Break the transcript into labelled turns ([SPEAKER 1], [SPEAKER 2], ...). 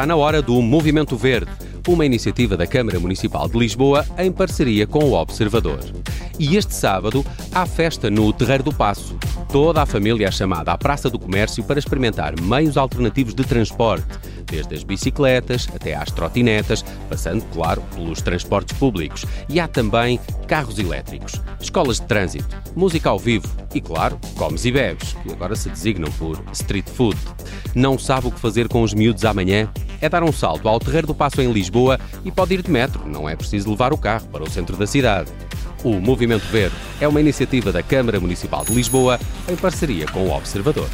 [SPEAKER 1] Está na hora do Movimento Verde, uma iniciativa da Câmara Municipal de Lisboa em parceria com o Observador. E este sábado há festa no Terreiro do Passo. Toda a família é chamada à Praça do Comércio para experimentar meios alternativos de transporte, desde as bicicletas até às trotinetas, passando, claro, pelos transportes públicos. E há também carros elétricos, escolas de trânsito, música ao vivo e, claro, comes e bebes, que agora se designam por street food. Não sabe o que fazer com os miúdos amanhã? É dar um salto ao Terreiro do Passo em Lisboa e pode ir de metro, não é preciso levar o carro para o centro da cidade. O Movimento Verde é uma iniciativa da Câmara Municipal de Lisboa em parceria com o Observador.